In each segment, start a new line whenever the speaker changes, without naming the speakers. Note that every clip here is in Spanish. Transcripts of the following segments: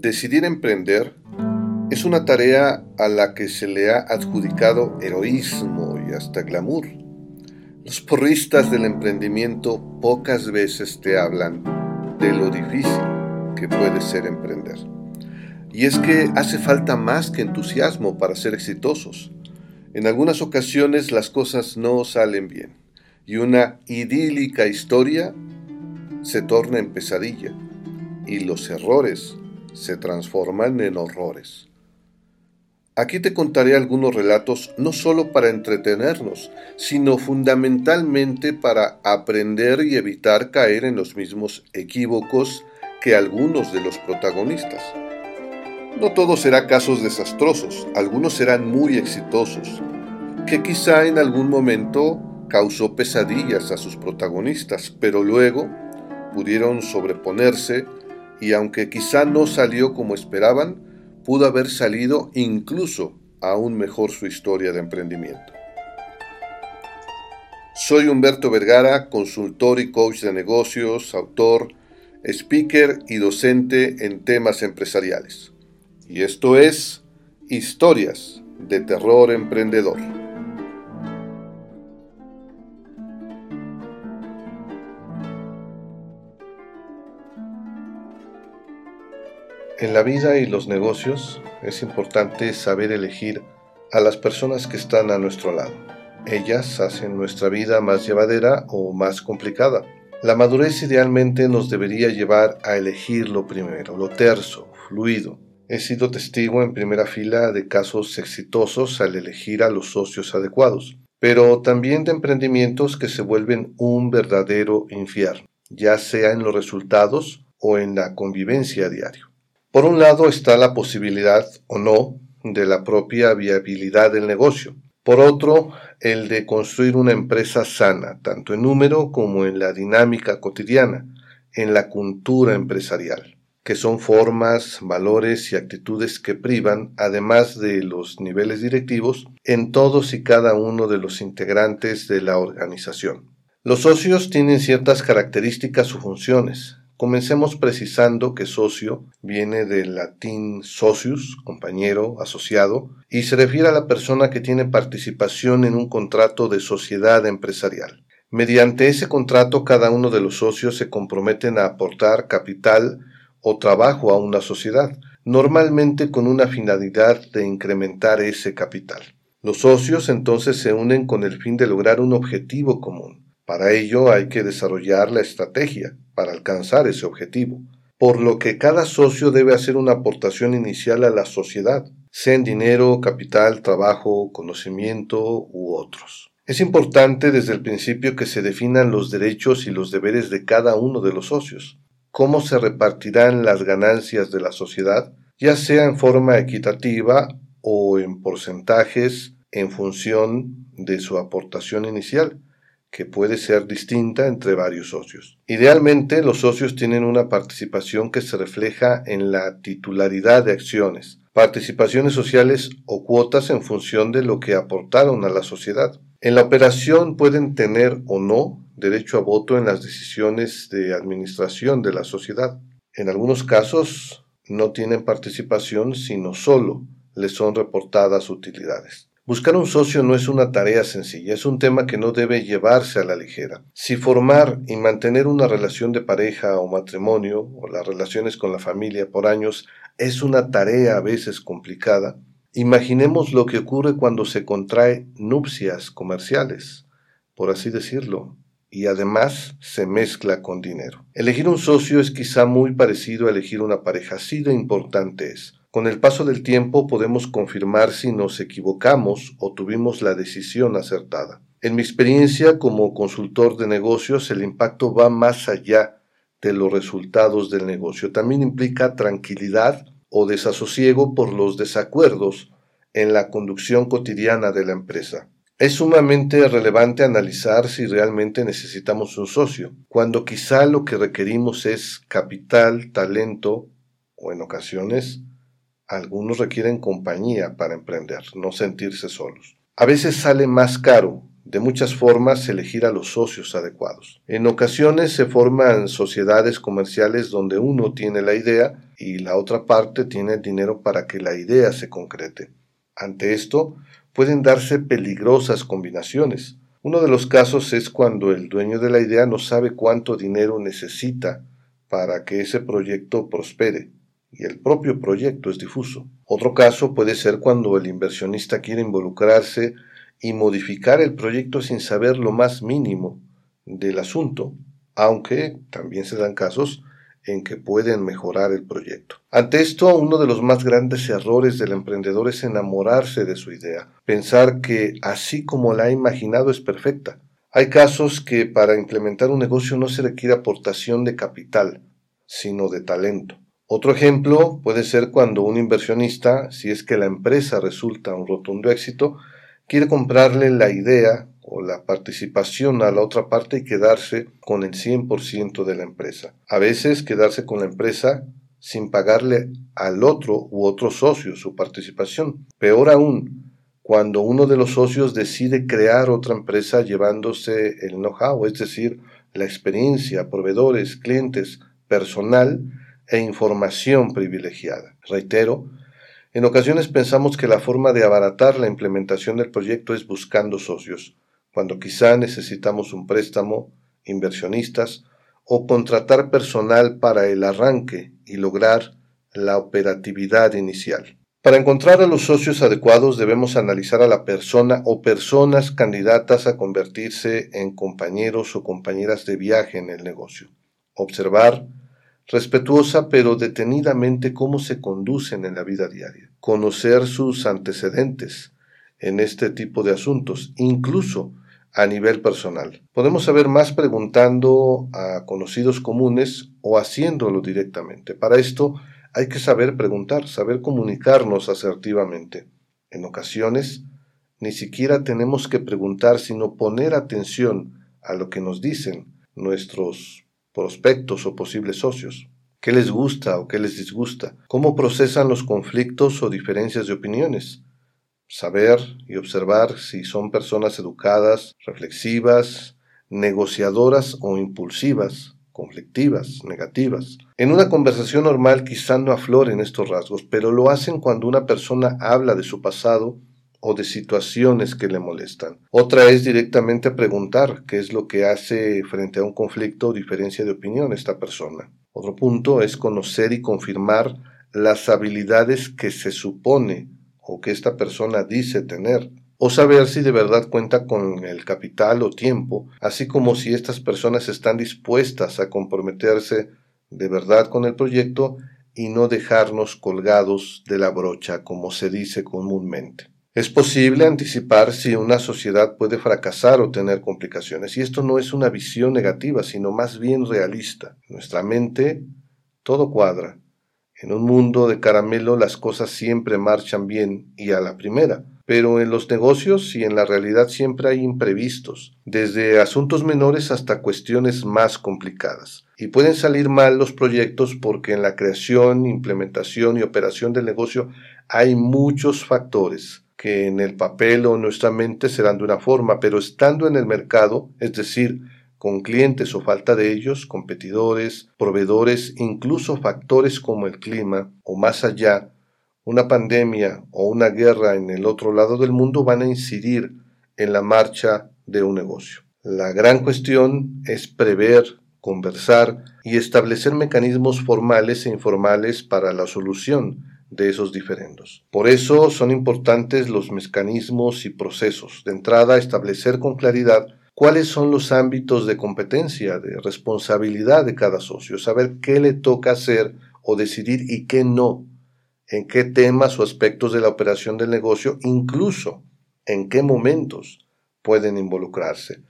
Decidir emprender es una tarea a la que se le ha adjudicado heroísmo y hasta glamour. Los porristas del emprendimiento pocas veces te hablan de lo difícil que puede ser emprender. Y es que hace falta más que entusiasmo para ser exitosos. En algunas ocasiones las cosas no salen bien y una idílica historia se torna en pesadilla y los errores se transforman en horrores. Aquí te contaré algunos relatos no solo para entretenernos, sino fundamentalmente para aprender y evitar caer en los mismos equívocos que algunos de los protagonistas. No todo será casos desastrosos, algunos serán muy exitosos, que quizá en algún momento causó pesadillas a sus protagonistas, pero luego pudieron sobreponerse y aunque quizá no salió como esperaban, pudo haber salido incluso aún mejor su historia de emprendimiento. Soy Humberto Vergara, consultor y coach de negocios, autor, speaker y docente en temas empresariales. Y esto es Historias de Terror Emprendedor. En la vida y los negocios es importante saber elegir a las personas que están a nuestro lado. Ellas hacen nuestra vida más llevadera o más complicada. La madurez idealmente nos debería llevar a elegir lo primero, lo terso, fluido. He sido testigo en primera fila de casos exitosos al elegir a los socios adecuados, pero también de emprendimientos que se vuelven un verdadero infierno, ya sea en los resultados o en la convivencia diaria. Por un lado está la posibilidad o no de la propia viabilidad del negocio. Por otro, el de construir una empresa sana, tanto en número como en la dinámica cotidiana, en la cultura empresarial, que son formas, valores y actitudes que privan, además de los niveles directivos, en todos y cada uno de los integrantes de la organización. Los socios tienen ciertas características o funciones, Comencemos precisando que socio viene del latín socius, compañero, asociado, y se refiere a la persona que tiene participación en un contrato de sociedad empresarial. Mediante ese contrato cada uno de los socios se comprometen a aportar capital o trabajo a una sociedad, normalmente con una finalidad de incrementar ese capital. Los socios entonces se unen con el fin de lograr un objetivo común. Para ello hay que desarrollar la estrategia, para alcanzar ese objetivo, por lo que cada socio debe hacer una aportación inicial a la sociedad, sea en dinero, capital, trabajo, conocimiento u otros. Es importante desde el principio que se definan los derechos y los deberes de cada uno de los socios, cómo se repartirán las ganancias de la sociedad, ya sea en forma equitativa o en porcentajes en función de su aportación inicial, que puede ser distinta entre varios socios. Idealmente, los socios tienen una participación que se refleja en la titularidad de acciones, participaciones sociales o cuotas en función de lo que aportaron a la sociedad. En la operación pueden tener o no derecho a voto en las decisiones de administración de la sociedad. En algunos casos no tienen participación, sino solo les son reportadas utilidades. Buscar un socio no es una tarea sencilla, es un tema que no debe llevarse a la ligera. Si formar y mantener una relación de pareja o matrimonio o las relaciones con la familia por años es una tarea a veces complicada, imaginemos lo que ocurre cuando se contrae nupcias comerciales, por así decirlo, y además se mezcla con dinero. Elegir un socio es quizá muy parecido a elegir una pareja, así de importante es. Con el paso del tiempo podemos confirmar si nos equivocamos o tuvimos la decisión acertada. En mi experiencia como consultor de negocios, el impacto va más allá de los resultados del negocio. También implica tranquilidad o desasosiego por los desacuerdos en la conducción cotidiana de la empresa. Es sumamente relevante analizar si realmente necesitamos un socio, cuando quizá lo que requerimos es capital, talento o en ocasiones algunos requieren compañía para emprender, no sentirse solos. A veces sale más caro, de muchas formas, elegir a los socios adecuados. En ocasiones se forman sociedades comerciales donde uno tiene la idea y la otra parte tiene el dinero para que la idea se concrete. Ante esto, pueden darse peligrosas combinaciones. Uno de los casos es cuando el dueño de la idea no sabe cuánto dinero necesita para que ese proyecto prospere y el propio proyecto es difuso. Otro caso puede ser cuando el inversionista quiere involucrarse y modificar el proyecto sin saber lo más mínimo del asunto, aunque también se dan casos en que pueden mejorar el proyecto. Ante esto, uno de los más grandes errores del emprendedor es enamorarse de su idea, pensar que así como la ha imaginado es perfecta. Hay casos que para implementar un negocio no se requiere aportación de capital, sino de talento. Otro ejemplo puede ser cuando un inversionista, si es que la empresa resulta un rotundo éxito, quiere comprarle la idea o la participación a la otra parte y quedarse con el 100% de la empresa. A veces quedarse con la empresa sin pagarle al otro u otro socio su participación. Peor aún, cuando uno de los socios decide crear otra empresa llevándose el know-how, es decir, la experiencia, proveedores, clientes, personal, e información privilegiada. Reitero, en ocasiones pensamos que la forma de abaratar la implementación del proyecto es buscando socios, cuando quizá necesitamos un préstamo, inversionistas o contratar personal para el arranque y lograr la operatividad inicial. Para encontrar a los socios adecuados debemos analizar a la persona o personas candidatas a convertirse en compañeros o compañeras de viaje en el negocio. Observar respetuosa pero detenidamente cómo se conducen en la vida diaria, conocer sus antecedentes en este tipo de asuntos, incluso a nivel personal. Podemos saber más preguntando a conocidos comunes o haciéndolo directamente. Para esto hay que saber preguntar, saber comunicarnos asertivamente. En ocasiones, ni siquiera tenemos que preguntar, sino poner atención a lo que nos dicen nuestros prospectos o posibles socios. ¿Qué les gusta o qué les disgusta? ¿Cómo procesan los conflictos o diferencias de opiniones? Saber y observar si son personas educadas, reflexivas, negociadoras o impulsivas, conflictivas, negativas. En una conversación normal quizá no afloren estos rasgos, pero lo hacen cuando una persona habla de su pasado o de situaciones que le molestan. Otra es directamente preguntar qué es lo que hace frente a un conflicto o diferencia de opinión esta persona. Otro punto es conocer y confirmar las habilidades que se supone o que esta persona dice tener, o saber si de verdad cuenta con el capital o tiempo, así como si estas personas están dispuestas a comprometerse de verdad con el proyecto y no dejarnos colgados de la brocha, como se dice comúnmente. Es posible anticipar si una sociedad puede fracasar o tener complicaciones, y esto no es una visión negativa, sino más bien realista. En nuestra mente todo cuadra. En un mundo de caramelo las cosas siempre marchan bien y a la primera, pero en los negocios y en la realidad siempre hay imprevistos, desde asuntos menores hasta cuestiones más complicadas. Y pueden salir mal los proyectos porque en la creación, implementación y operación del negocio hay muchos factores que en el papel o nuestra mente serán de una forma, pero estando en el mercado, es decir, con clientes o falta de ellos, competidores, proveedores, incluso factores como el clima o más allá, una pandemia o una guerra en el otro lado del mundo van a incidir en la marcha de un negocio. La gran cuestión es prever, conversar y establecer mecanismos formales e informales para la solución de esos diferendos. Por eso son importantes los mecanismos y procesos. De entrada, establecer con claridad cuáles son los ámbitos de competencia, de responsabilidad de cada socio, saber qué le toca hacer o decidir y qué no, en qué temas o aspectos de la operación del negocio, incluso en qué momentos pueden involucrarse.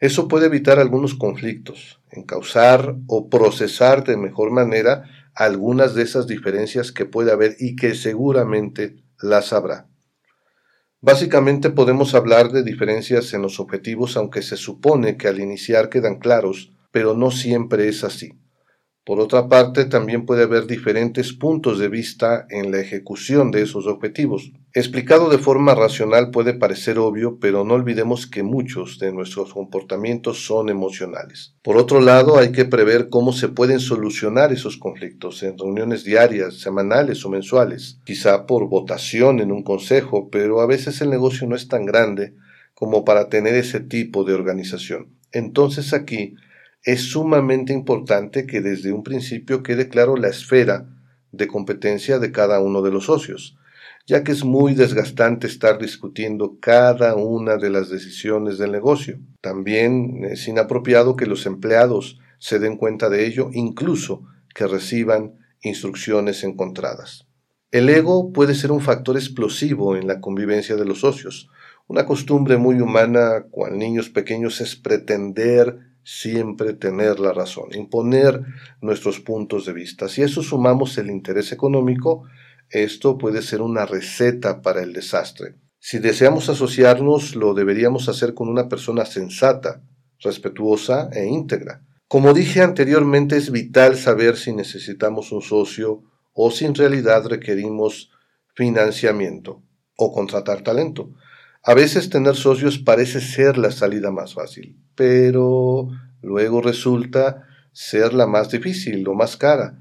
Eso puede evitar algunos conflictos, encauzar o procesar de mejor manera algunas de esas diferencias que puede haber y que seguramente las habrá. Básicamente podemos hablar de diferencias en los objetivos, aunque se supone que al iniciar quedan claros, pero no siempre es así. Por otra parte, también puede haber diferentes puntos de vista en la ejecución de esos objetivos. Explicado de forma racional puede parecer obvio, pero no olvidemos que muchos de nuestros comportamientos son emocionales. Por otro lado, hay que prever cómo se pueden solucionar esos conflictos en reuniones diarias, semanales o mensuales, quizá por votación en un consejo, pero a veces el negocio no es tan grande como para tener ese tipo de organización. Entonces aquí es sumamente importante que desde un principio quede claro la esfera de competencia de cada uno de los socios, ya que es muy desgastante estar discutiendo cada una de las decisiones del negocio. También es inapropiado que los empleados se den cuenta de ello, incluso que reciban instrucciones encontradas. El ego puede ser un factor explosivo en la convivencia de los socios. Una costumbre muy humana cual niños pequeños es pretender siempre tener la razón, imponer nuestros puntos de vista. Si eso sumamos el interés económico, esto puede ser una receta para el desastre. Si deseamos asociarnos, lo deberíamos hacer con una persona sensata, respetuosa e íntegra. Como dije anteriormente, es vital saber si necesitamos un socio o si en realidad requerimos financiamiento o contratar talento. A veces tener socios parece ser la salida más fácil, pero luego resulta ser la más difícil o más cara,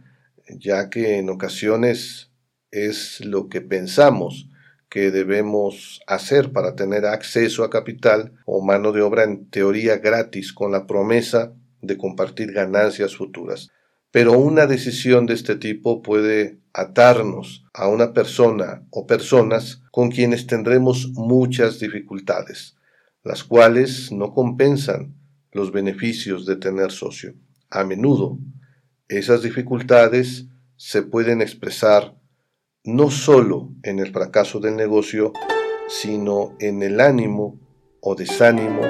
ya que en ocasiones es lo que pensamos que debemos hacer para tener acceso a capital o mano de obra en teoría gratis con la promesa de compartir ganancias futuras. Pero una decisión de este tipo puede atarnos a una persona o personas con quienes tendremos muchas dificultades, las cuales no compensan los beneficios de tener socio. A menudo, esas dificultades se pueden expresar no solo en el fracaso del negocio, sino en el ánimo o desánimo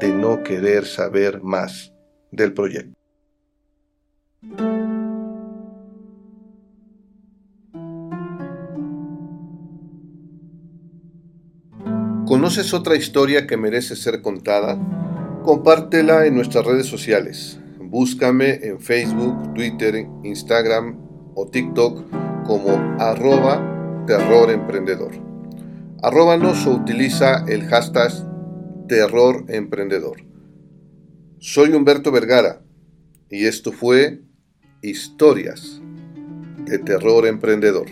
de no querer saber más del proyecto. ¿Conoces otra historia que merece ser contada? Compártela en nuestras redes sociales. Búscame en Facebook, Twitter, Instagram o TikTok como arroba terroremprendedor. Arróbanos o utiliza el hashtag terroremprendedor. Soy Humberto Vergara y esto fue Historias de Terror Emprendedor.